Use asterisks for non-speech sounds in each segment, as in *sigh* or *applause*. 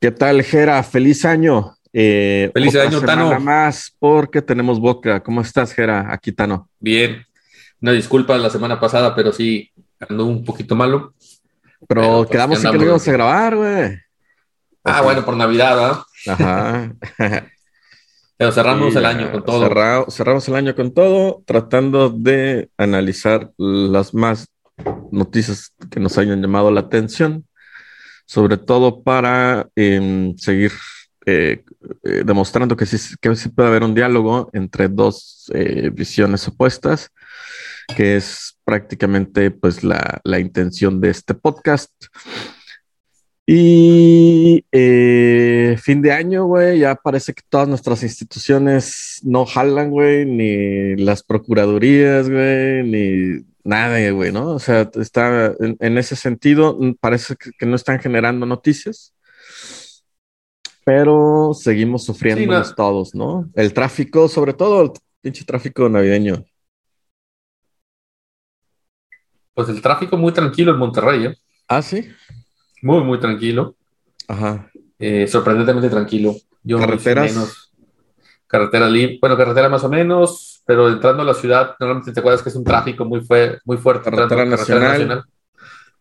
¿Qué tal, Jera? Feliz año. Eh, Feliz año, Tano. más porque tenemos boca. ¿Cómo estás, Jera? Aquí, Tano. Bien. Una disculpa la semana pasada, pero sí ando un poquito malo. Pero, pues, quedamos en que lo íbamos a grabar, güey. Ah, bueno, por Navidad, ¿verdad? Ajá. *laughs* pero cerramos el año con todo. cerramos el año con todo, tratando de analizar las más noticias que nos hayan llamado la atención sobre todo para em, seguir eh, eh, demostrando que sí, que sí puede haber un diálogo entre dos eh, visiones opuestas, que es prácticamente pues la, la intención de este podcast. Y fin de año, güey, ya parece que todas nuestras instituciones no jalan, güey, ni las procuradurías, güey, ni nada, güey, ¿no? O sea, está en, ese sentido, parece que, no están generando noticias, pero seguimos sufriendo todos, ¿no? El tráfico, sobre todo el pinche tráfico navideño. Pues el tráfico muy tranquilo en Monterrey, ¿eh? Ah, sí. Muy, muy tranquilo. Ajá. Eh, sorprendentemente tranquilo. Yo ¿Carreteras? Carretera libre, bueno, carretera más o menos, pero entrando a la ciudad, normalmente te acuerdas que es un tráfico muy, muy fuerte. Carretera, nacional.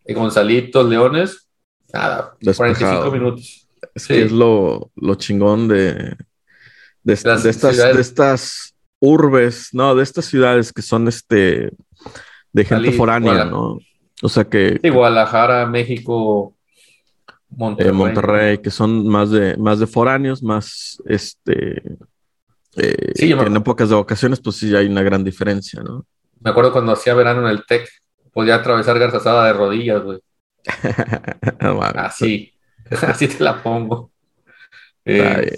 Y Gonzalitos, Leones, nada, 45 minutos. Es que es lo, lo chingón de, de, estas, de estas urbes, no, de estas ciudades que son este de gente foránea, ¿no? O sea que. Sí, Guadalajara, México, Monterrey. Eh, Monterrey, que son más de, más de foráneos, más este eh, en épocas de vacaciones, pues sí hay una gran diferencia, ¿no? Me acuerdo cuando hacía verano en el TEC, podía atravesar Garzazada de rodillas, güey. *laughs* así, *laughs* así te la pongo. Eh,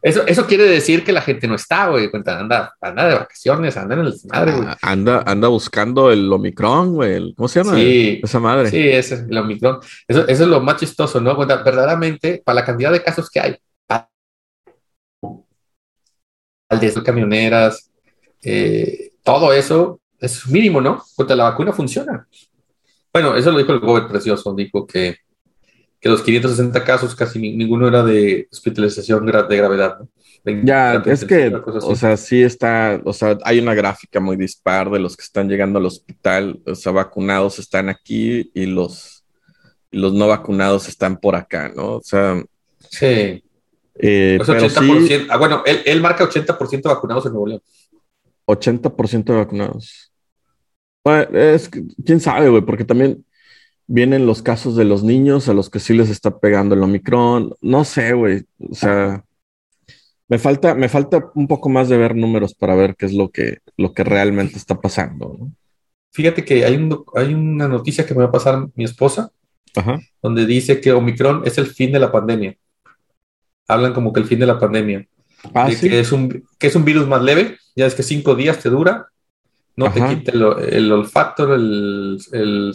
eso, eso quiere decir que la gente no está, güey. Anda, anda de vacaciones, anda en el madre, güey. Ah, anda, anda buscando el Omicron, güey. ¿Cómo se llama? Sí, esa madre. Sí, ese es el Omicron. Eso, eso es lo más chistoso, ¿no? Verdaderamente, para la cantidad de casos que hay, de camioneras, eh, todo eso es mínimo, ¿no? Contra la vacuna funciona. Bueno, eso lo dijo el gobernador precioso, dijo que, que los 560 casos casi ninguno era de hospitalización de gravedad. ¿no? Ya, es que, o sea, sí está, o sea, hay una gráfica muy dispar de los que están llegando al hospital, o sea, vacunados están aquí y los, y los no vacunados están por acá, ¿no? O sea, sí. Eh, ah, bueno, él, marca 80% vacunados en Nuevo León. 80% de vacunados. es, quién sabe, güey, porque también vienen los casos de los niños a los que sí les está pegando el Omicron. No sé, güey. O sea, me falta, me falta un poco más de ver números para ver qué es lo que, lo que realmente está pasando. Fíjate que hay, un, hay una noticia que me va a pasar mi esposa, donde dice que Omicron es el fin de la pandemia hablan como que el fin de la pandemia. Ah, que, es un, que es un virus más leve, ya es que cinco días te dura, no te quita el, olfato, el,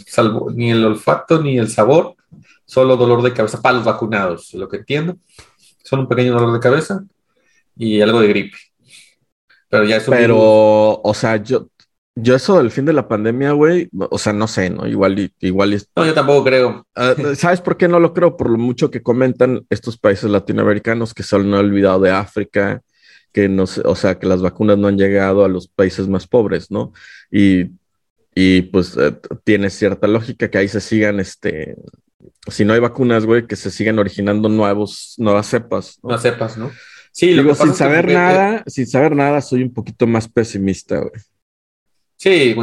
salvo, ni el olfato ni el sabor, solo dolor de cabeza para los vacunados, lo que entiendo. Solo un pequeño dolor de cabeza y algo de gripe. Pero ya es Pero, o sea, yo, yo eso del fin de la pandemia, güey, o sea, no sé, ¿no? Igual, igual. No, yo tampoco creo. Ah, ¿Sabes por qué no lo creo? Por lo mucho que comentan estos países latinoamericanos que no han olvidado de África, que no sé, o sea, que las vacunas no han llegado a los países más pobres, ¿no? Y, y pues eh, tiene cierta lógica que ahí se sigan, este, si no hay vacunas, güey, que se sigan originando nuevos, nuevas cepas. Nuevas cepas, ¿no? Sí, Digo, sin saber nada, sin saber nada, soy un poquito más pesimista, güey. Sí,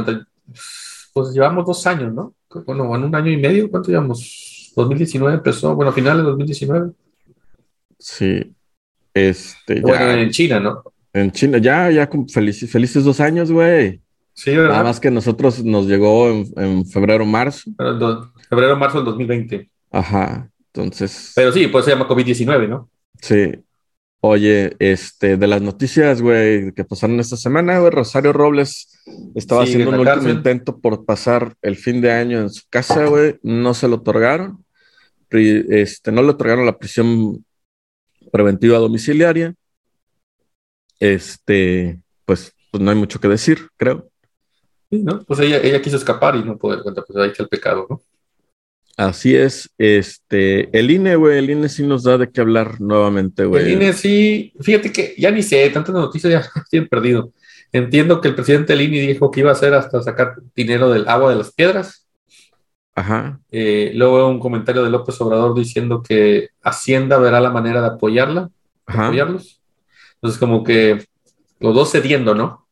pues llevamos dos años, ¿no? Bueno, en un año y medio, ¿cuánto llevamos? 2019 empezó, bueno, a finales de 2019. Sí. Este, bueno, en China, ¿no? En China, ya, ya, felices, felices dos años, güey. Sí, ¿verdad? Nada más que nosotros nos llegó en, febrero, marzo. febrero, marzo del 2020. Ajá, entonces. Pero sí, pues se llama COVID-19, ¿no? Sí. Oye, este, de las noticias, güey, que pasaron esta semana, güey, Rosario Robles estaba haciendo un último intento por pasar el fin de año en su casa, güey, no se lo otorgaron, este, no le otorgaron la prisión preventiva domiciliaria, este, pues, pues no hay mucho que decir, creo. Sí, ¿no? Pues ella, ella quiso escapar y no pudo, pues ahí está el pecado, ¿no? Así es, este, el INE, güey, el INE sí nos da de qué hablar nuevamente, güey. El INE sí, fíjate que ya ni sé, tantas noticias ya *laughs* estoy perdido. Entiendo que el presidente del INE dijo que iba a hacer hasta sacar dinero del agua de las piedras. Ajá. Eh, luego un comentario de López Obrador diciendo que Hacienda verá la manera de apoyarla, Ajá. apoyarlos. Entonces, como que los dos cediendo, ¿no?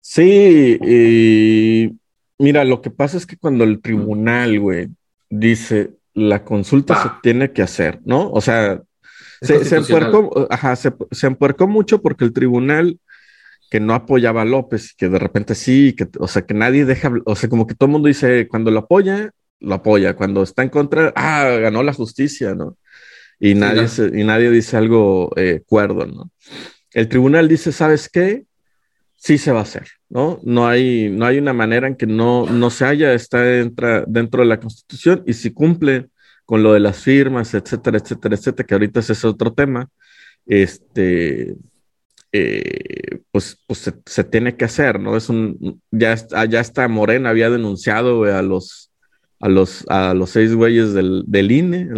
Sí, y mira, lo que pasa es que cuando el tribunal, güey, dice la consulta se tiene que hacer, ¿no? O sea, se, se empuercó, ajá, se, se empuercó mucho porque el tribunal que no apoyaba a López, que de repente sí, que, o sea, que nadie deja, o sea, como que todo el mundo dice, cuando lo apoya, lo apoya, cuando está en contra, ah, ganó la justicia, ¿no? Y nadie, ¿no? se- y nadie dice algo eh, cuerdo, ¿no? El tribunal dice, ¿sabes qué? Sí se va a hacer, ¿no? No hay, no hay una manera en que no, no se haya, está dentro, dentro de la Constitución y si cumple con lo de las firmas, etcétera, etcétera, etcétera, que ahorita ese es otro tema, este, eh, pues, pues se, tiene que hacer, ¿no? Es un, ya está, ya está Morena había denunciado a los, a los, a los seis güeyes del, del INE,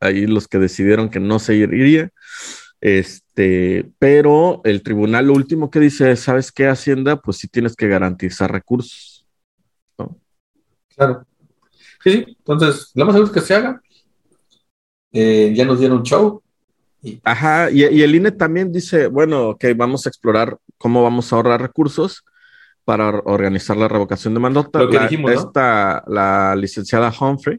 ahí los que decidieron que no se iría. Este, pero el tribunal lo último que dice es, ¿sabes qué, Hacienda? Pues sí tienes que garantizar recursos. ¿no? Claro. Sí, sí. Entonces, lo más seguro es que se haga. Eh, ya nos dieron show. Y Ajá, y, y el INE también dice, bueno, ok, vamos a explorar cómo vamos a ahorrar recursos para or- organizar la revocación de mandato. Lo que La- dijimos, ¿no? Esta, la licenciada Humphrey,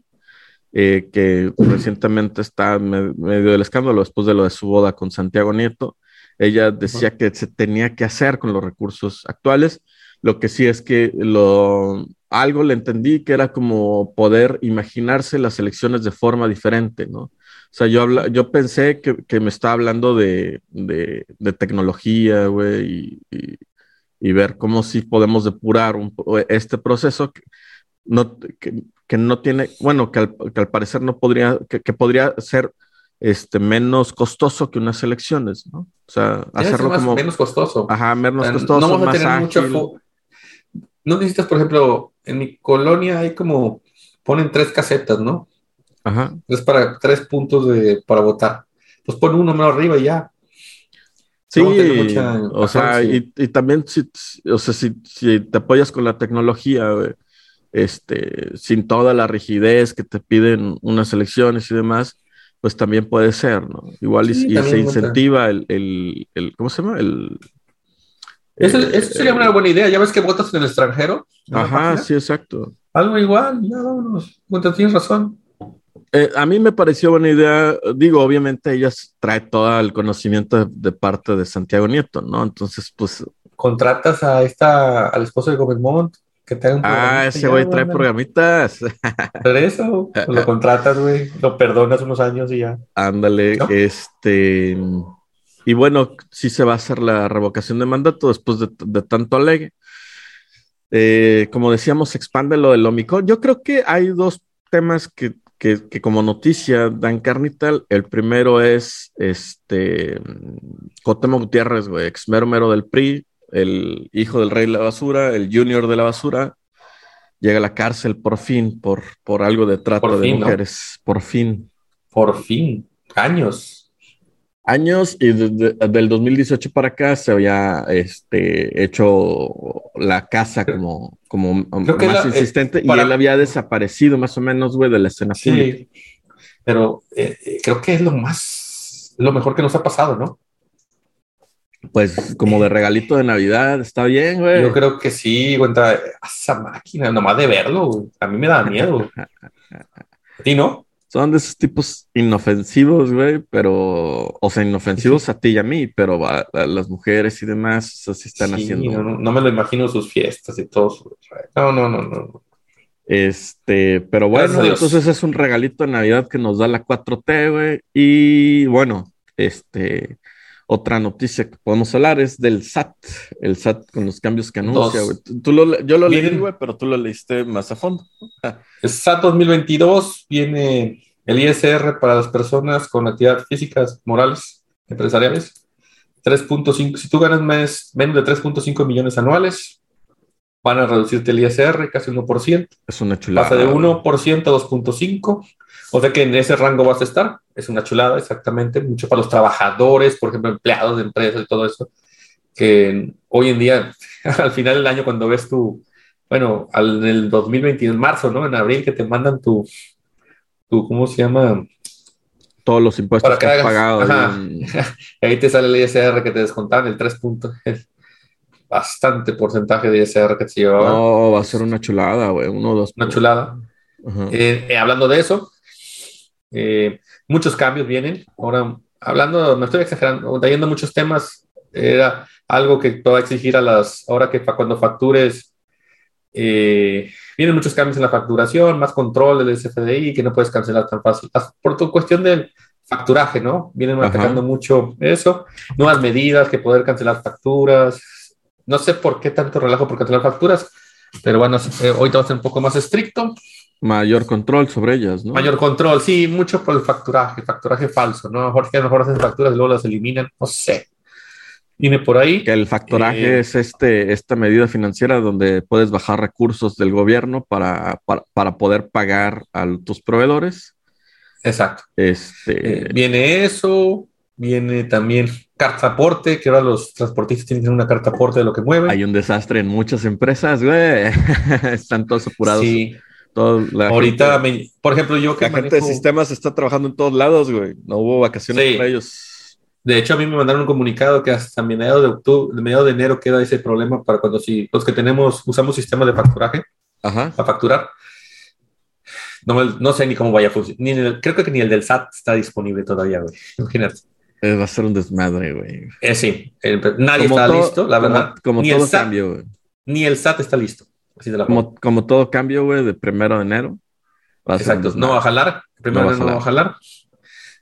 eh, que recientemente está me- medio del escándalo después de lo de su boda con Santiago Nieto, ella decía que se tenía que hacer con los recursos actuales. Lo que sí es que lo, algo le entendí que era como poder imaginarse las elecciones de forma diferente, ¿no? O sea, yo, habla, yo pensé que, que me estaba hablando de, de, de tecnología, güey, y, y, y ver cómo sí podemos depurar un, este proceso que no, que, que no tiene, bueno, que al, que al parecer no podría, que, que podría ser este, menos costoso que unas elecciones, ¿no? O sea, hacerlo más- como, menos costoso. ajá, menos O sea, costoso, no vamos a tener mucho No necesitas, por ejemplo, en mi colonia hay como ponen tres casetas, ¿no? Ajá. Es para tres puntos de, para votar. Pues pon uno más arriba y ya. Sí, No, mucha o sea, y, y también si, o sea, si, si te apoyas con la tecnología, güey, este, sin toda la rigidez que te piden unas elecciones y demás, pues también puede ser, ¿no? Igual y- Sí, y, también se incentiva el, el, el- ¿cómo se llama? El, Eso, eh, eso sería una buena idea. Ya ves que votas en el extranjero. en Ajá, sí, exacto. Algo igual, ya vámonos. Bueno, tienes razón. Eh, a mí me pareció buena idea, digo, obviamente ella trae todo el conocimiento de, de parte de Santiago Nieto, ¿no? Entonces, pues, Contratas a esta, al esposo de Gobernmont que te haga un ah, ese güey trae programitas. Pero eso, pues lo contratas, güey, lo perdonas unos años y ya. Ándale, ¿No? este. Y bueno, sí se va a hacer la revocación de mandato después de, de tanto alegue. Eh, como decíamos, expande lo del Omicron. Yo creo que hay dos temas que, que, que como noticia dan carnita. El primero es este Cotemo Gutiérrez, güey, ex mero mero del PRI, el hijo del rey de la basura, el junior de la basura. Llega a la cárcel por fin por, por algo de trata Por de fin, ¿no? mujeres. Por fin Por fin, años. años y desde del 2018 para acá se había este, hecho la casa como, como Creo que más la- eh, insistente y él había desaparecido más o menos, güey, de la escena pública. Sí, pero eh, eh, creo que es lo más, lo mejor que nos ha pasado, ¿no? Pues como de regalito de Navidad, está bien, güey. Yo creo que sí, cuenta, esa máquina, nomás de verlo, güey, a mí me da miedo. *laughs* ¿A ti no? Son de esos tipos inofensivos, güey, pero, o sea, inofensivos a ti y a mí, pero a, a las mujeres y demás, eso sí están Sí, haciendo. no, no, me lo imagino sus fiestas y todo. su- No, no, no, no. Este, pero bueno, entonces es un regalito de Navidad que nos da la 4T, güey. Y bueno, este, otra noticia que podemos hablar es del SAT, el SAT con los cambios que anuncia. Tú- tú lo yo lo leí, Miren. güey, pero tú lo leíste más a fondo. *laughs* El SAT 2022 viene el ISR para las personas con actividades físicas, morales, empresariales. 3.5, si tú ganas más, menos de 3.5 millones anuales, van a reducirte el ISR casi 1%. Es una chulada. Pasa de 1% a 2.5%. O sea que en ese rango vas a estar. Es una chulada, exactamente. Mucho para los trabajadores, por ejemplo, empleados de empresas y todo eso. Que hoy en día, *laughs* al final del año, cuando ves tu, bueno, al, en el 2020, en marzo, ¿no? En abril, que te mandan tu, tu ¿cómo se llama? Todos los impuestos Para que has pagado. Ajá. y- *laughs* Ahí te sale el ISR que te descontaban, el 3 puntos. *laughs* Bastante porcentaje de ISR que se llevaba. No, va a ser una chulada, güey. Uno dos. Una chulada. Eh, eh, hablando de eso, eh, muchos cambios vienen. Ahora, hablando, me estoy exagerando, trayendo muchos temas, era algo que te va a exigir a las, ahora que cuando factures, eh, vienen muchos cambios en la facturación, más control del SFDI, que no puedes cancelar tan fácil. Por tu cuestión del facturaje, ¿no? Vienen Ajá. atacando mucho eso, nuevas medidas, que poder cancelar facturas. No sé por qué tanto relajo por cancelar facturas, pero bueno, eh, hoy a ser un poco más estricto. Mayor control sobre ellas, ¿no? Mayor control, sí, mucho por el facturaje, facturaje falso, ¿no? A lo mejor que a lo mejor hacen facturas y luego las eliminan, no sé. Viene por ahí. Que el factoraje Eh, es este, esta medida financiera donde puedes bajar recursos del gobierno para, para, para poder pagar a tus proveedores. Exacto. Este, Eh, viene eso, viene también carta aporte, que ahora los transportistas tienen una carta aporte de lo que mueven. hay un desastre en muchas empresas, güey. *laughs* Están todos apurados. Sí, Todo- la ahorita, gente, me- por ejemplo, yo que la gente de sistemas está trabajando en todos lados, güey. No hubo vacaciones Sí. para ellos. de hecho, a mí me mandaron un comunicado que hasta mediados de octubre, mediados de enero queda ese problema para cuando si los que tenemos, usamos sistemas de facturaje, Ajá. a facturar. No, sé ni cómo vaya a funcionar. Ni en el- creo que ni el del SAT está disponible todavía, güey. Imagínate. Eh, va a ser un desmadre, güey. Eh, sí, el- nadie Como está todo- listo, la como- verdad. Como ni, todo el SAT, cambio, güey. ni el SAT está listo. Así de la forma. Como, como todo cambio, güey, de primero de enero. a Exacto, no va a jalar. Primero No va a no va a jalar.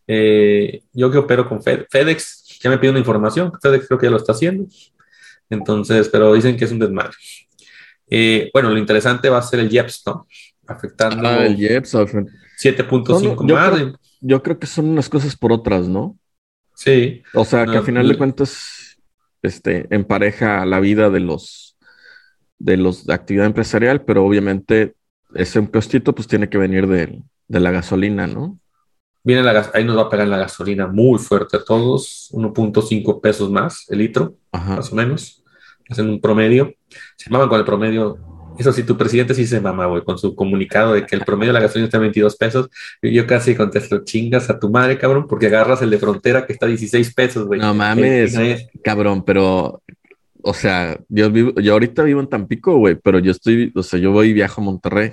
Eh, yo que opero con Fed- FedEx, ya me pide una información. FedEx creo que ya lo está haciendo. Entonces, pero dicen que es un desmadre. Eh, bueno, lo interesante va a ser el IEPS, ¿no? Afectando Ah, el IEPS, al frente. 7.5 No, no, yo creo- Yo creo que son unas cosas por otras, ¿no? Sí, O sea, que No, al final de cuentas, este, empareja la vida de los de los de actividad empresarial, pero obviamente ese impostito pues tiene que venir de, de la gasolina, ¿no? Viene la gas- ahí nos va a pegar la gasolina muy fuerte a todos, 1.5 pesos más el litro, Ajá. más o menos, hacen un promedio. Se maman con el promedio. Eso sí, tu presidente sí se mama, güey, con su comunicado de que el promedio de la gasolina está en 22 pesos. Yo casi contesto, chingas a tu madre, cabrón, porque agarras el de frontera que está a 16 pesos, güey. No mames. Eh, Cabrón, pero o sea, yo vivo, yo ahorita vivo en Tampico, güey, pero yo estoy, o sea, yo voy y viajo a Monterrey.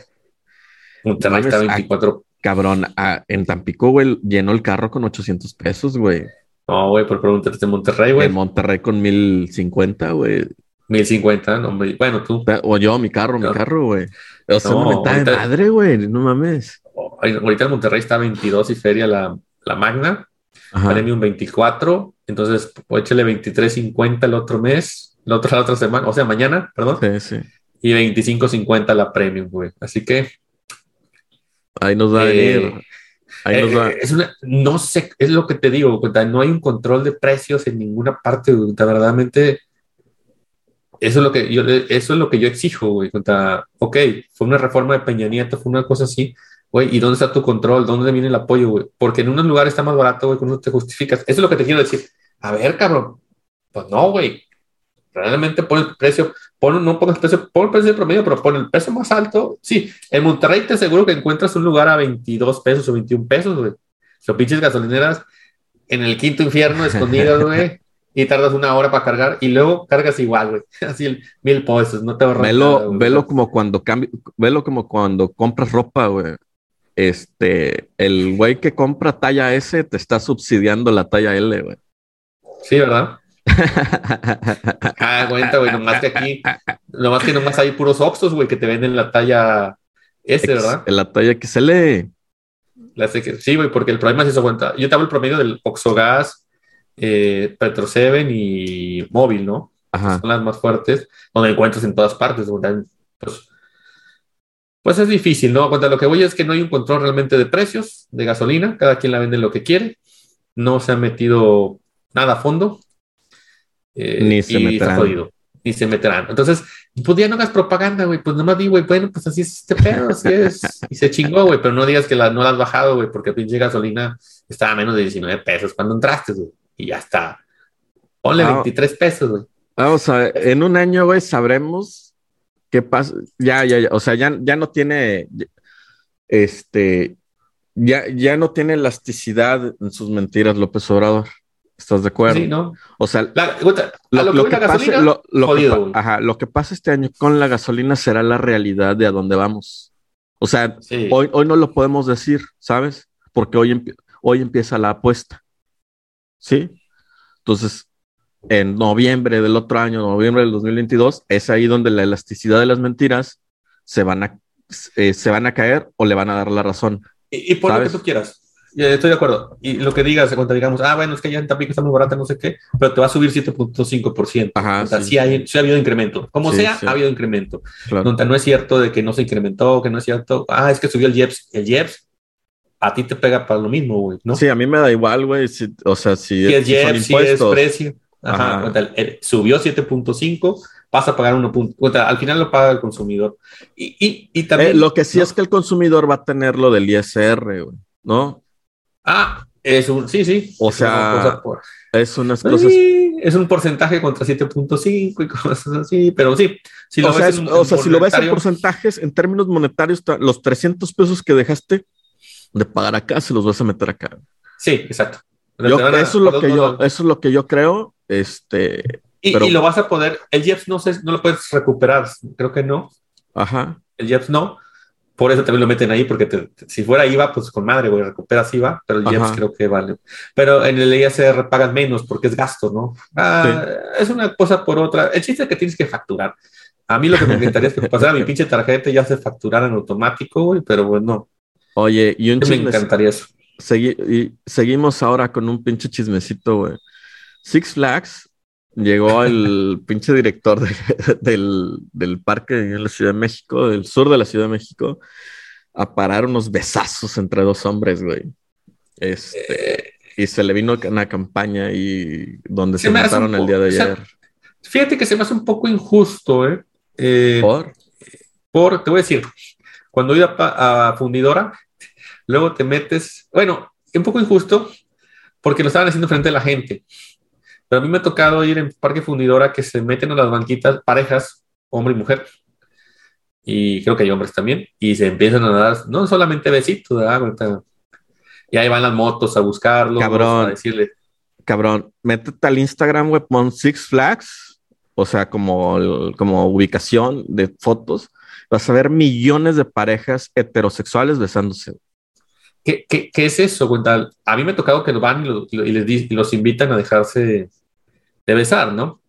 Monterrey está a Mames, 24. Cabrón, a- en Tampico, güey, lleno el carro con 800 pesos, güey. No, güey, por preguntarte de Monterrey, En güey. Monterrey con 1050, güey. 1050, no, hombre. Bueno, tú. O yo, mi carro, mi carro, güey. O sea, No, de madre, güey. No mames. Ahorita en Monterrey está a 22 y feria la, la Magna. Premium 24, entonces pues, échale 23.50 el otro mes, la otra, la otra semana, o sea, mañana, perdón, Sí, sí. y 25.50 la Premium, güey. Así que Ahí nos va a Eh, venir. Ahí eh, nos va. es una, no sé, es lo que te digo, cuenta, no hay un control de precios en ninguna parte, güey, verdaderamente. Eso es lo que yo, eso es lo que yo exijo, güey. Cuenta, ok, fue una reforma de Peña Nieto, fue una cosa así, güey. ¿Y dónde está tu control? ¿Dónde viene el apoyo, güey? Porque en unos lugares está más barato, güey, cuando te justificas. Eso es lo que te quiero decir. A ver, cabrón. Pues no, güey. Realmente pon el precio, pon, no pongas el precio, pon el precio promedio, pero pon el precio más alto. Sí, en Monterrey te aseguro que encuentras un lugar a 22 pesos o 21 pesos, güey. Son pinches gasolineras en el quinto infierno escondidas, *laughs* güey. Y tardas una hora para cargar y luego cargas igual, güey. *laughs* Así el mil pesos, no te ahorras nada, Velo, güey. velo como cuando cambio, velo como cuando compras ropa, güey. Este, el güey que compra talla S te está subsidiando la talla L, güey. Sí, ¿verdad? Ah, cuenta, güey, nomás que aquí, nomás que nomás hay puros Oxxos, güey, que te venden la talla S, ¿verdad? La talla XL. La sé que- sí, güey, porque el problema es eso, cuenta. Yo te hablo el promedio del Oxogas, eh, Petro Seven y Móvil, ¿no? Ajá. Son las más fuertes, donde encuentras en todas partes. donde, Pues, pues es difícil, ¿no? Cuenta, lo que voy es que no hay un control realmente de precios de gasolina, cada quien la vende lo que quiere, no se ha metido nada a fondo. Eh, Ni se y está meterán. jodido. y se meterán. Entonces, pues ya no hagas propaganda, güey. Pues nomás di, güey, bueno, pues así es este pedo, así es. *laughs* Y se chingó, güey, pero no digas que la, no la has bajado, güey, porque pinche gasolina estaba a menos de 19 pesos cuando entraste, güey. Y ya está. Ponle 23 pesos, güey. Vamos a ver, en un año, güey, sabremos qué pasa. Ya, ya, ya. O sea, ya, ya no tiene. Este. Ya, ya no tiene elasticidad en sus mentiras, López Obrador. ¿Estás de acuerdo? Sí, ¿no? O sea, lo, que, pasa, lo, que pasa este año con la gasolina será la realidad de a dónde vamos. O sea, hoy, hoy no lo podemos decir, ¿sabes? Porque hoy, hoy empieza la apuesta. ¿Sí? Entonces, en noviembre del otro año, noviembre del 2022, es ahí donde la elasticidad de las mentiras se van a, eh, se van a caer o le van a dar la razón. Y, por lo que tú quieras. Estoy de acuerdo. Y lo que digas, cuando digamos, ah, bueno, es que ya en Tampico está muy barata, no sé qué, pero te va a subir 7.5%. Ajá. O sea, sí. hay, sí ha habido incremento. Como sea, ha habido incremento. Claro. No, es cierto de que no se incrementó, que no es cierto, ah, es que subió el JEPS. El JEPS a ti te pega para lo mismo, güey, ¿no? Sí, a mí me da igual, güey. o sea, si, si es, JEPS, si es precio. Ajá. subió 7.5 pasa a pagar 1. Al final lo paga el consumidor. Y, y, y también. Eh, lo que sí es que el consumidor va a tener lo del ISR, güey, ¿no? Ah, es un, sí, sí. O sea, es unas cosas. es un porcentaje contra 7.5 y cosas así, pero sí. Si lo o, ves sea, o sea, si lo ves en porcentajes, en términos monetarios, los 300 pesos que dejaste de pagar acá, se los vas a meter acá. Sí, exacto. eso, es lo que yo, eso es lo que yo creo. Este, y, y lo vas a poder, el JEPS no sé, no lo puedes recuperar, creo que no. Ajá. El JEPS no, por eso también lo meten ahí, porque si fuera IVA, pues con madre, güey, recuperas IVA, pero el IEPS creo que vale. Pero en el ISR pagan menos porque es gasto, ¿no? Ah, es una cosa por otra. El chiste es que tienes que facturar. A mí lo que me encantaría es que pasara mi pinche tarjeta y ya se facturara en automático, güey, pero bueno. Oye, y un Me encantaría eso. y seguimos ahora con un pinche chismecito, güey. Six Flags llegó el pinche director *laughs* del, del, parque en la Ciudad de México, del sur de la Ciudad de México, a parar unos besazos entre dos hombres, güey. Este, y se le vino una campaña y donde se, mataron el día de ayer. fíjate que se me hace un poco injusto, ¿eh? ¿eh? ¿Por? Por, te voy a decir, cuando iba a fundidora, luego te metes, bueno, un poco injusto porque lo estaban haciendo frente a la gente. Pero a mí me ha tocado ir en Parque Fundidora que se meten a las banquitas parejas, hombre y mujer. Y creo que hay hombres también. Y se empiezan a dar, no solamente besitos, ¿verdad? Y ahí van las motos a buscarlo. Cabrón. A decirle. Cabrón, métete al Instagram, güey, pon Six Flags. O sea, como, como ubicación de fotos. Vas a ver millones de parejas heterosexuales besándose. ¿Qué, qué, qué es eso? A mí me ha tocado que van y, les y los invitan a dejarse de besar, ¿no?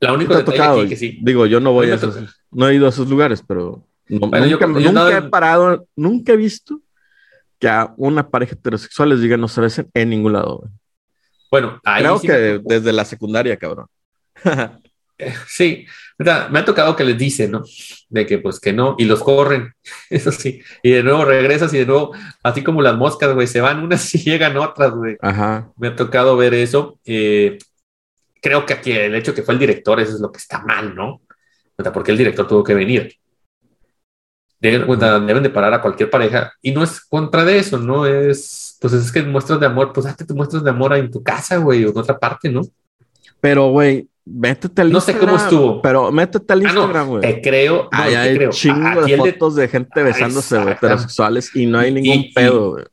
La única tocado, que sí. Digo, yo no voy a esos, no he ido a esos lugares, pero nunca, he parado, nunca he visto que a una pareja heterosexual les diga no se besen en ningún lado. Bueno, ahí creo que desde la secundaria, cabrón. *laughs* sí, me ha tocado que les dicen, ¿no? De que pues que no, y los corren, *laughs* eso sí, y de nuevo regresas y de nuevo, así como las moscas, güey, se van unas *laughs* y llegan otras, güey. Ajá. Me ha tocado ver eso. Eh, creo que aquí el hecho que fue el director, eso es lo que está mal, ¿no? O sea, porque el director tuvo que venir. Deben, de parar a cualquier pareja y no es contra de eso, ¿no? Es, pues es que muestras de amor, pues hazte te muestras de amor en tu casa, güey, o en otra parte, ¿no? Pero, güey, métete al no Instagram. No sé cómo estuvo. Pero métete al Instagram, güey. te creo. No, hay creo. chingo de fotos de, gente besándose, güey, heterosexuales y no hay ningún pedo, güey.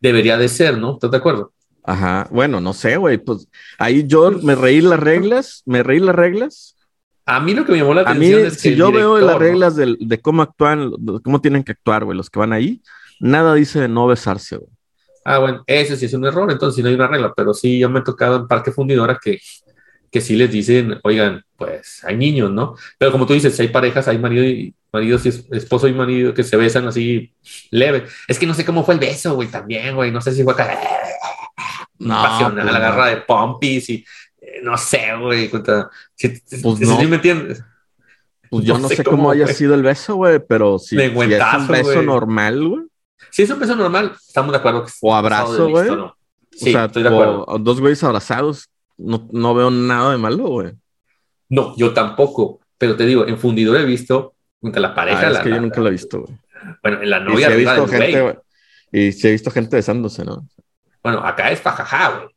Debería de ser, ¿no? ¿Estás de acuerdo? Ajá, bueno, no sé, güey, pues ahí yo me reí las reglas, me reí las reglas. A mí lo que me llamó la atención es que si yo veo las reglas de, de, cómo actúan, de cómo tienen que actuar, güey, los que van ahí, nada dice de no besarse, güey. Ah, bueno, ese sí es un error, entonces no hay una regla, pero sí, yo me he tocado en Parque Fundidora que, que sí les dicen, oigan, pues hay niños, ¿no? Pero como tú dices, hay parejas, hay marido y maridos y esposo y marido que se besan así leve. Es que no sé cómo fue el beso, güey, también, güey, no sé si fue acá no, pasional, pues la garra de pompis y eh, no sé, güey. Si, pues no. me entiendes? Pues *laughs* yo no, sé, cómo, haya sido el beso, güey, pero si, es un beso normal, güey. Si es un beso normal, estamos de acuerdo. Que o abrazo, güey. Sí, o sea, estoy de acuerdo. dos güeyes abrazados, no, no veo nada de malo, güey. No, yo tampoco. Pero te digo, en fundidor he visto la pareja. Ah, es que yo nunca lo he visto, güey. Bueno, en la novia. Y he visto gente, y sí he visto gente besándose, ¿no? Bueno, acá es fajaja, güey.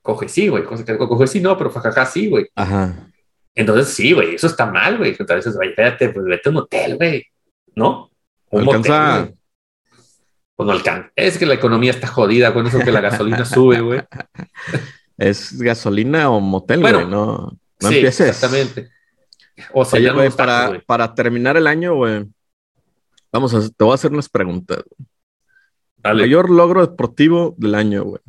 Coge sí, güey. Coge sí, no, pero fajaja sí, güey. Ajá. Entonces sí, güey, eso está mal, güey. Entonces, güey, espérate, pues vete a un hotel, güey. ¿No? Un alcanza. Motel, pues no alcanza. Es que la economía está jodida con eso que la gasolina sube, güey. *laughs* Es gasolina o motel, güey, no, no sí, empieces. Exactamente. O sea, Oye, ya no está, para, para terminar el año, güey, vamos a, te voy a hacer unas preguntas. güey. Dale. Mayor logro deportivo del año, güey.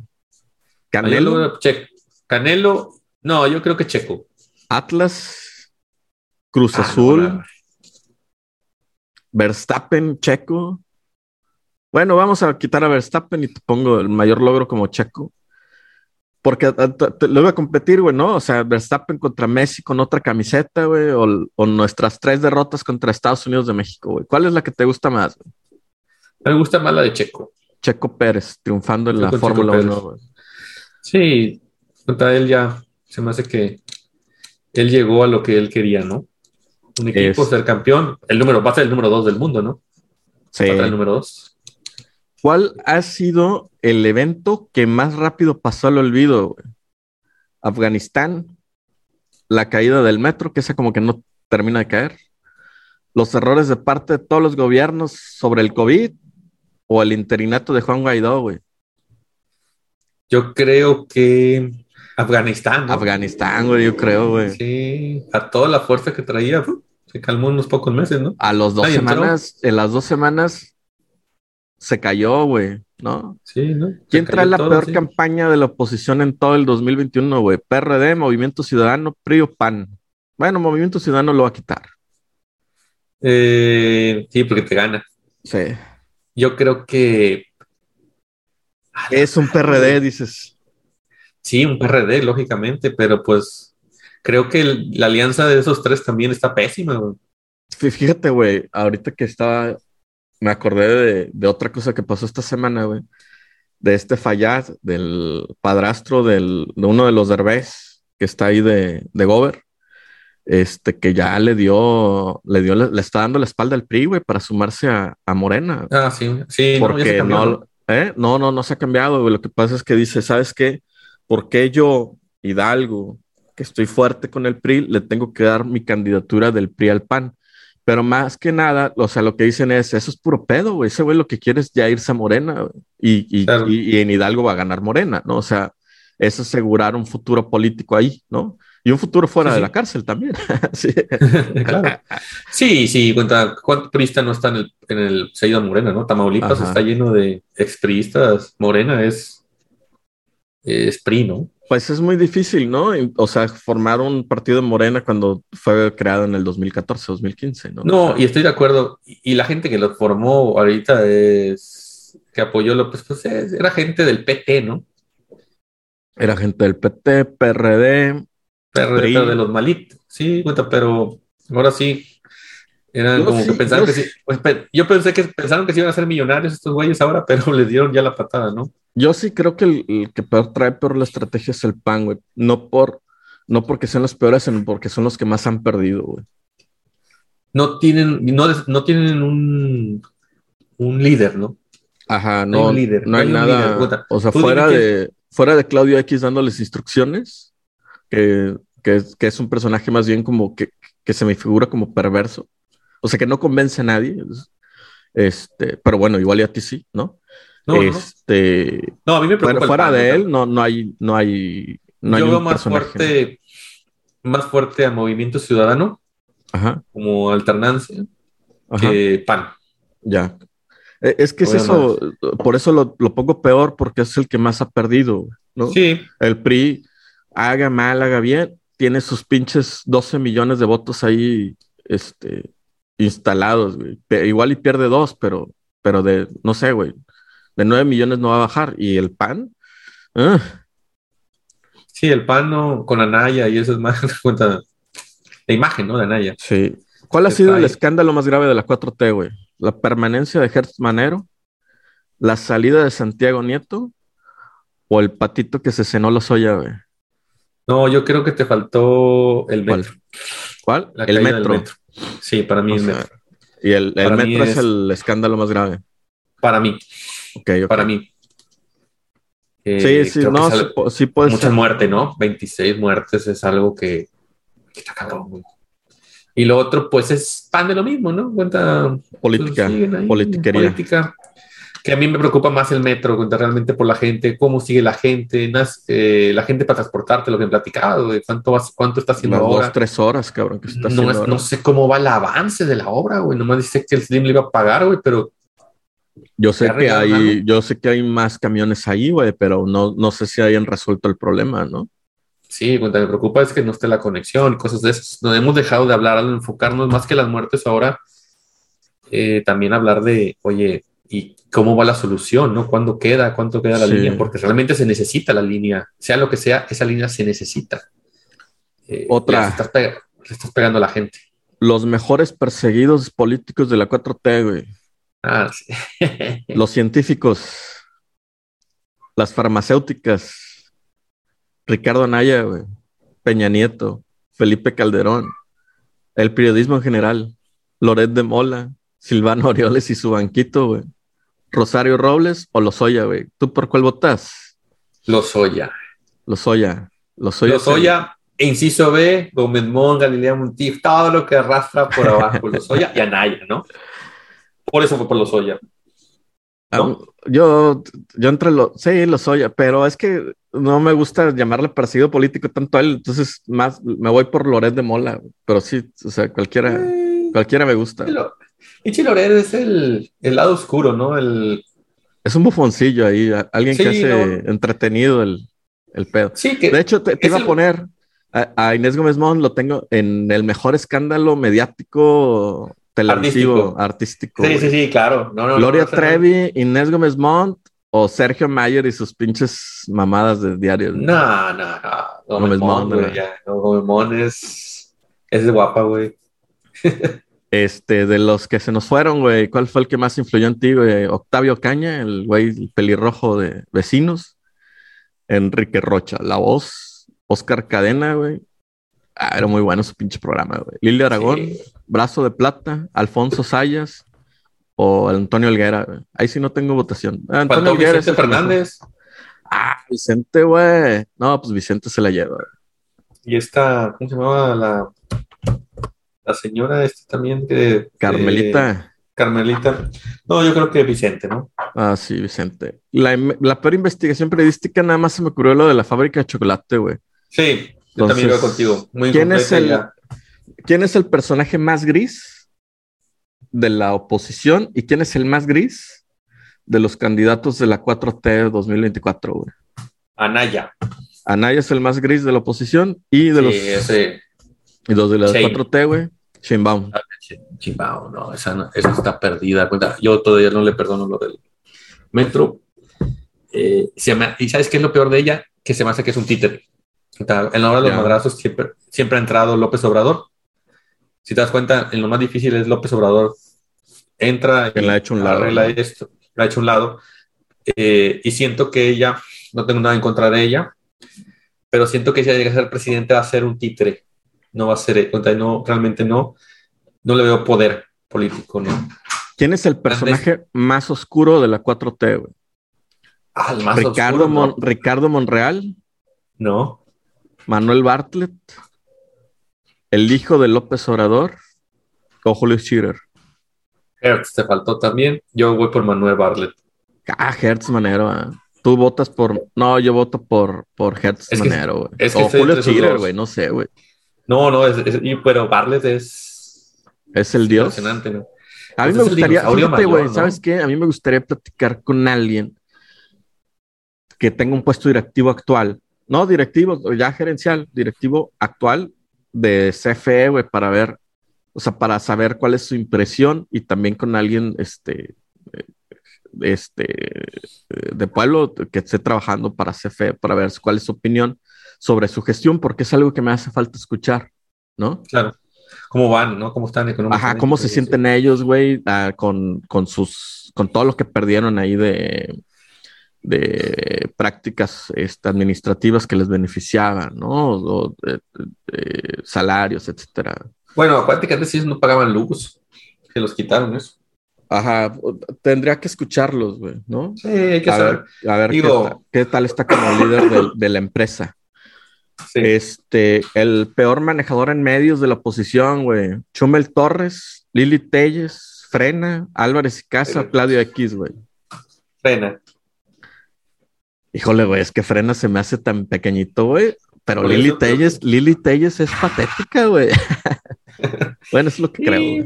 Canelo, Che- Canelo, no, yo creo que Checo. Atlas, Cruz Ah, Azul, Verstappen, Checo. Bueno, vamos a quitar a Verstappen y te pongo el mayor logro como Checo. Porque a- a- te- lo iba a competir, güey, ¿no? O sea, Verstappen contra Messi con otra camiseta, güey, o, o nuestras tres derrotas contra Estados Unidos de México, güey. ¿Cuál es la que te gusta más? güey? Me gusta más la de Checo. Checo Pérez triunfando en la Fórmula Pérez. 1, güey. Sí, contra él ya se me hace que él llegó a lo que él quería, ¿no? Un equipo, Es- ser campeón. El número, va a ser el número dos del mundo, ¿no? Sí. Va a ser el número dos. ¿Cuál ha sido el evento que más rápido pasó al olvido? güey? Afganistán, la caída del metro, que esa como que no termina de caer, los errores de parte de todos los gobiernos sobre el COVID o el interinato de Juan Guaidó, güey. Yo creo que Afganistán, ¿no? Afganistán, güey, yo creo, güey. Sí, a toda la fuerza que traía, se calmó en unos pocos meses, ¿no? A los dos Ahí entró. semanas, en las dos semanas se cayó, güey, ¿no? Sí, ¿no? ¿Quién trae la todo, peor sí. campaña de la oposición en todo el 2021, güey? PRD, Movimiento Ciudadano, PRI o PAN. Bueno, Movimiento Ciudadano lo va a quitar. Eh, sí, porque te gana. Sí. Yo creo que Es un PRD, dices. sí, un PRD, lógicamente, pero pues creo que el- la alianza de esos tres también está pésima, güey. Fí- Fíjate, güey, ahorita que estaba, me acordé de, de otra cosa que pasó esta semana, güey. De este Fayad, del padrastro del, de uno de los derbés que está ahí de, de Gober. Este, que ya le dio, le dio, le, le está dando la espalda al PRI, güey, para sumarse a, a Morena. Ah, sí, sí, porque no, ¿no? ¿eh? no, no, no se ha cambiado, güey. Lo que pasa es que dice, ¿sabes qué? ¿Por qué yo, Hidalgo, que estoy fuerte con el PRI, le tengo que dar mi candidatura del PRI al PAN? Pero más que nada, o sea, lo que dicen es, eso es puro pedo, güey. Ese güey lo que quiere es ya irse a Morena. Y, y, Claro. y- y en Hidalgo va a ganar Morena, ¿no? O sea, es asegurar un futuro político ahí, ¿no? Y un futuro fuera Sí, de sí. la cárcel también. *laughs* sí. *laughs* Claro. Sí, sí, cuenta, ¿cuánto priista no está en el, en el sello de Morena, no? Tamaulipas Ajá. está lleno de expriistas. Morena es, es PRI, ¿no? Pues es muy difícil, ¿no? O sea, formar un partido de Morena cuando fue creado en el 2014, 2015, ¿no? No, y estoy de acuerdo. Y, la gente que lo formó ahorita es que apoyó López, pues es- era gente del PT, ¿no? Era gente del PT, PRD. Pero, PRI. pero de los malitos. Sí, cuenta, pero ahora sí. Eran Yo como sí, que pensaron yo que sí. pues, yo pensé que pensaron que se iban a ser millonarios estos güeyes ahora, *laughs* pero les dieron ya la patada, ¿no? Yo sí creo que el, el que peor trae peor la estrategia es el PAN, güey. No por, no porque sean los peores, sino porque son los que más han perdido, güey. No tienen, no, no tienen un, un líder, ¿no? Ajá, hay no, un líder, no hay no hay nada. líder, o sea, fuera de, fuera de Claudio X dándoles instrucciones, que, que, es, que es un personaje más bien como que, que se me figura como perverso. O sea, que no convence a nadie. es- Este, pero bueno, igual y a ti sí, ¿no? No, este, No, a mí me preocupa fuera, fuera de él, no, no hay, no hay, no hay Yo un veo más personaje, fuerte, más fuerte a Movimiento Ciudadano como alternancia ajá. que PAN. Ya. Eh, Es que es eso, por eso lo, lo pongo peor, porque es el que más ha perdido, ¿no? Sí, El PRI, haga mal, haga bien, tiene sus pinches 12 millones de votos ahí, este, instalados, güey. Igual y pierde dos, pero, pero de, no sé, güey, de 9 millones no va a bajar. Y el PAN, ah, sí, el PAN no, con Anaya y eso es más *laughs* cuenta la imagen, ¿no? De Anaya. sí. ¿Cuál ha Está sido el escándalo más grave de la 4T, güey? ¿La permanencia de Hertz Manero? ¿La salida de Santiago Nieto? ¿O el patito que se cenó la soya, güey? No, yo creo que te faltó el metro. ¿Cuál? El metro. Sí, para mí el metro. Y el, metro es, el escándalo más grave. Para mí. Okay, Para mí. sí, sí, no, sí, puede Mucha muerte, ¿no? 26 muertes es algo que, que está cabrón, Y lo otro, pues es pan de lo mismo, ¿no? Cuenta. Política. Pues, Política que a mí me preocupa más el metro, realmente por la gente, cómo sigue la gente, eh, la gente para transportarte, lo que he platicado, de cuánto, cuánto está haciendo ahora. Dos, tres horas, cabrón, que está no, no sé cómo va el avance de la obra, güey. Nomás dice que el Slim le iba a pagar, güey, pero. Yo sé que hay, yo sé que hay más camiones ahí, güey, pero no, no sé si hayan resuelto el problema, ¿no? Sí, que me preocupa es que no esté la conexión, cosas de esas. No hemos dejado de hablar, al enfocarnos más que las muertes ahora, eh, también hablar de, oye, y cómo va la solución, ¿no? ¿Cuándo queda? ¿Cuánto queda la línea? Porque realmente se necesita la línea, sea lo que sea, esa línea se necesita. Eh, Otra. Le estás, pegando a la gente. Los mejores perseguidos políticos de la 4T, güey. Ah, sí. *laughs* Los científicos, las farmacéuticas, Ricardo Anaya, güey, Peña Nieto, Felipe Calderón, el periodismo en general, Loret de Mola, Silvano Orioles y su banquito, güey. Rosario Robles o Lozoya, güey. ¿Tú por cuál votas? Lozoya. Lozoya. Lozoya. Lozoya, inciso B, Gómez Mon, Galilea Montif, todo lo que arrastra por abajo. Lozoya y Anaya, ¿no? Por eso fue por Lozoya. ¿no? yo, yo entre los, sí, Lozoya, pero es que no me gusta llamarle parecido político tanto a él, entonces más me voy por Loret de Mola, pero sí, o sea, cualquiera, cualquiera me gusta. Y Loret es el, lado oscuro, ¿no? El... Es un bufoncillo ahí, alguien que hace entretenido el, pedo. Sí, que de hecho, te, iba a poner a, Inés Gómez Mont, lo tengo en el mejor escándalo mediático televisivo, artístico. sí, sí, sí, claro. Gloria Trevi, Inés Gómez Mont o Sergio Mayer y sus pinches mamadas de diario. No, no, no. Gómez Mont, Gómez Mont es, es guapa, güey. *laughs* Este, de los que se nos fueron, güey, ¿cuál fue el que más influyó en ti, güey? Octavio Caña, el güey pelirrojo de vecinos. Enrique Rocha, la voz. Oscar Cadena, güey. Ah, era muy bueno su pinche programa, güey. Lilia Aragón, Brazo de Plata, Alfonso Sayas o Antonio Elguera, güey. Ahí sí no tengo votación. Ah, Antonio Elguera Vicente Fernández. Ah, Vicente, güey. No, pues Vicente se la lleva. Y esta, ¿cómo se llamaba la la señora esta también que... Carmelita. Carmelita. No, yo creo que Vicente, ¿no? Ah, sí, Vicente. La, la peor investigación periodística nada más se me ocurrió lo de la fábrica de chocolate, güey. Sí, yo también iba contigo. Muy ¿quién es, el, ¿Quién es el personaje más gris de la oposición y quién es el más gris de los candidatos de la 4T 2024, güey? Anaya. Anaya es el más gris de la oposición y de sí, los... Ese. Y los de la 4T, güey. Sheinbaum. Sheinbaum, no, esa, no, esa está perdida. Yo todavía no le perdono lo del metro. Eh, y sabes qué es lo peor de ella? Que se me hace que es un títere. En la hora de los madrazos siempre, siempre ha entrado López Obrador. Si te das cuenta, en lo más difícil es López Obrador. Entra y la ha hecho un lado. Arregla esto, la ha hecho un lado. Eh, y siento que ella, no tengo nada en contra de ella, pero siento que si ella llega a ser presidente va a ser un títere no va a ser, no, realmente no, no le veo poder político, ¿no? ¿Quién es el personaje más oscuro de la 4T, güey? Ah, el más Ricardo, oscuro, Ricardo Monreal. No. Manuel Bartlett. El hijo de López Obrador. O Julio Schiller. Hertz, te faltó también. Yo voy por Manuel Bartlett. Ah, Hertz Manero. Ah. Tú votas por. No, yo voto por, por Hertz Manero, güey. o Julio Schiller, güey. No sé, güey. No, no, es, pero Barlet es. Es el dios. A mí pues me gustaría, güey, ¿sabes qué? A mí me gustaría platicar con alguien que tenga un puesto directivo actual. No directivo, ya gerencial, directivo actual de CFE, güey, para ver, o sea, para saber cuál es su impresión y también con alguien, este, este, de pueblo que esté trabajando para CFE, para ver cuál es su opinión sobre su gestión, porque es algo que me hace falta escuchar, ¿no? Claro. ¿Cómo van, no? ¿Cómo están económicamente? Ajá, ¿cómo se sienten ellos, güey, ah, con, con, sus, con todo lo que perdieron ahí de, de prácticas este, administrativas que les beneficiaban, ¿no? O, salarios, etcétera. Bueno, que antes no pagaban luz, que los quitaron eso. Ajá, tendría que escucharlos, güey, ¿no? Sí, hay que saber. a ver qué, tal está como líder de, la empresa. Este, el peor manejador en medios de la oposición, güey. Chumel Torres, Lili Telles, Frena, Álvarez y Casa, Claudio X, güey. Frena. Híjole, güey, es que Frena se me hace tan pequeñito, güey. Pero Lili Telles, Lili Telles es patética, güey. *laughs* bueno, es lo que creo.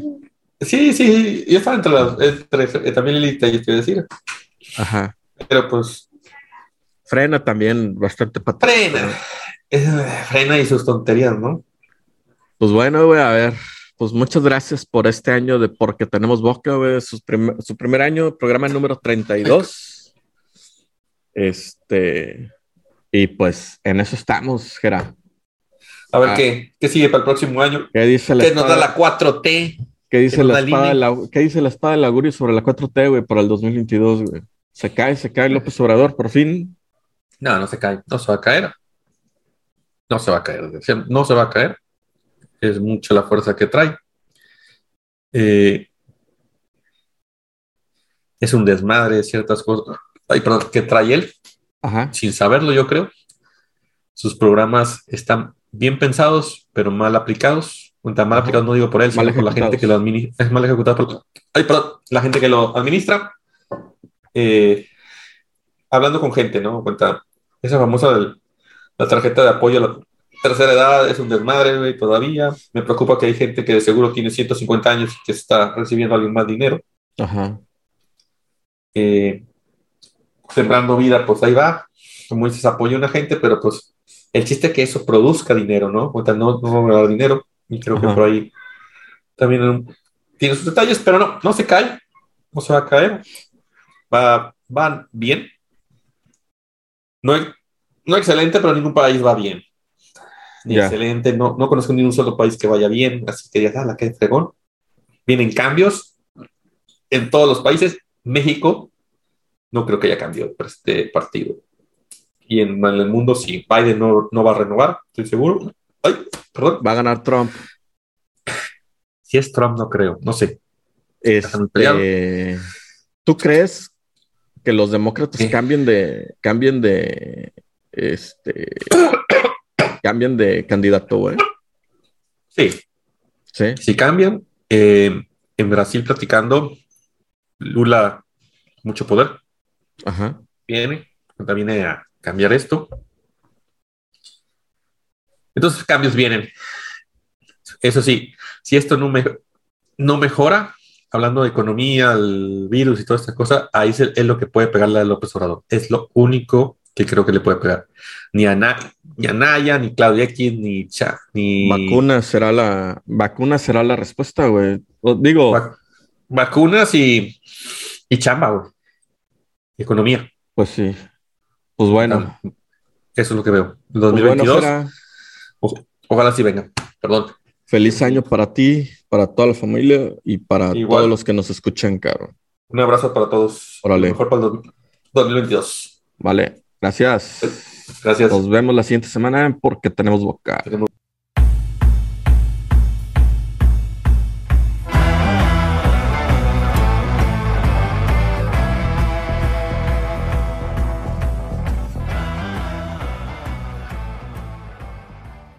Sí, sí, yo estaba entre las. Entre, también Lili Telles, quiero decir. Ajá. Pero pues. Frena también, bastante patética. Frena. Frena y sus tonterías, ¿no? Pues bueno, güey, a ver. Pues muchas gracias por este año de Porque Tenemos Boca, güey. Su, su primer año, programa número 32. Este. Y pues en eso estamos, Gera. A ver, ah. ¿qué, ¿qué sigue para el próximo año? ¿Qué dice la ¿Qué nos da la 4T? ¿Qué dice, la espada, ¿Qué dice la espada del augurio sobre la 4T, güey, para el 2022, güey? ¿Se cae, se cae López Obrador por fin? No, no se cae, no se va a caer. No se va a caer, no se va a caer. Es mucha la fuerza que trae. Eh, es un desmadre de ciertas cosas. Ay, perdón, que trae él, sin saberlo, yo creo. Sus programas están bien pensados, pero mal aplicados. Mal aplicados no digo por él, sino por la gente que lo administra. Es mal ejecutado por ay, perdón, la gente que lo administra. Eh, hablando con gente, ¿no? Cuenta esa famosa de la tarjeta de apoyo a la tercera edad es un desmadre, güey, todavía. Me preocupa que hay gente que de seguro tiene 150 años y que está recibiendo algo más dinero. Ajá. Eh, sembrando vida, pues ahí va. Como dices, apoya a una gente, pero pues el chiste es que eso produzca dinero, ¿no? O sea, no, no va a dar dinero. Y creo que por ahí también tiene sus detalles, pero no, no se cae. No se va a caer. Va, van bien. No, no excelente, pero ningún país va bien. Ni excelente. No, no conozco ni un solo país que vaya bien. Así que ya, la que fregón. Vienen cambios en todos los países. México no creo que haya cambiado este partido. Y en, el mundo, sí, Biden no, no, va a renovar, estoy seguro. Ay, perdón. Va a ganar Trump. Si es Trump, no creo, no sé. Este, ¿Tú crees que los demócratas cambien de cambien de este cambien de candidato, güey? Sí. Sí. Si cambian, eh, en Brasil platicando, Lula, mucho poder. Ajá. Viene, viene a cambiar esto. Entonces, cambios vienen. Eso sí, si esto no, me, no mejora, hablando de economía, el virus y toda esta cosa, ahí es, lo que puede pegarle a López Obrador. Es lo único que creo que le puede pegar. Ni a, ni a Naya, ni Claudia X, ni Cha, ni... Vacuna será la, vacuna será la respuesta, güey. Digo... vacunas y, y chamba, güey economía. Pues sí. Pues bueno. eso es lo que veo. 2022. Pues ojalá sí venga. Perdón. Feliz año para ti, para toda la familia y para todos los que nos escuchan, caro. Un abrazo para todos. Órale. Mejor para el 2022. Vale. Gracias. Gracias. Nos vemos la siguiente semana porque tenemos boca. Tenemos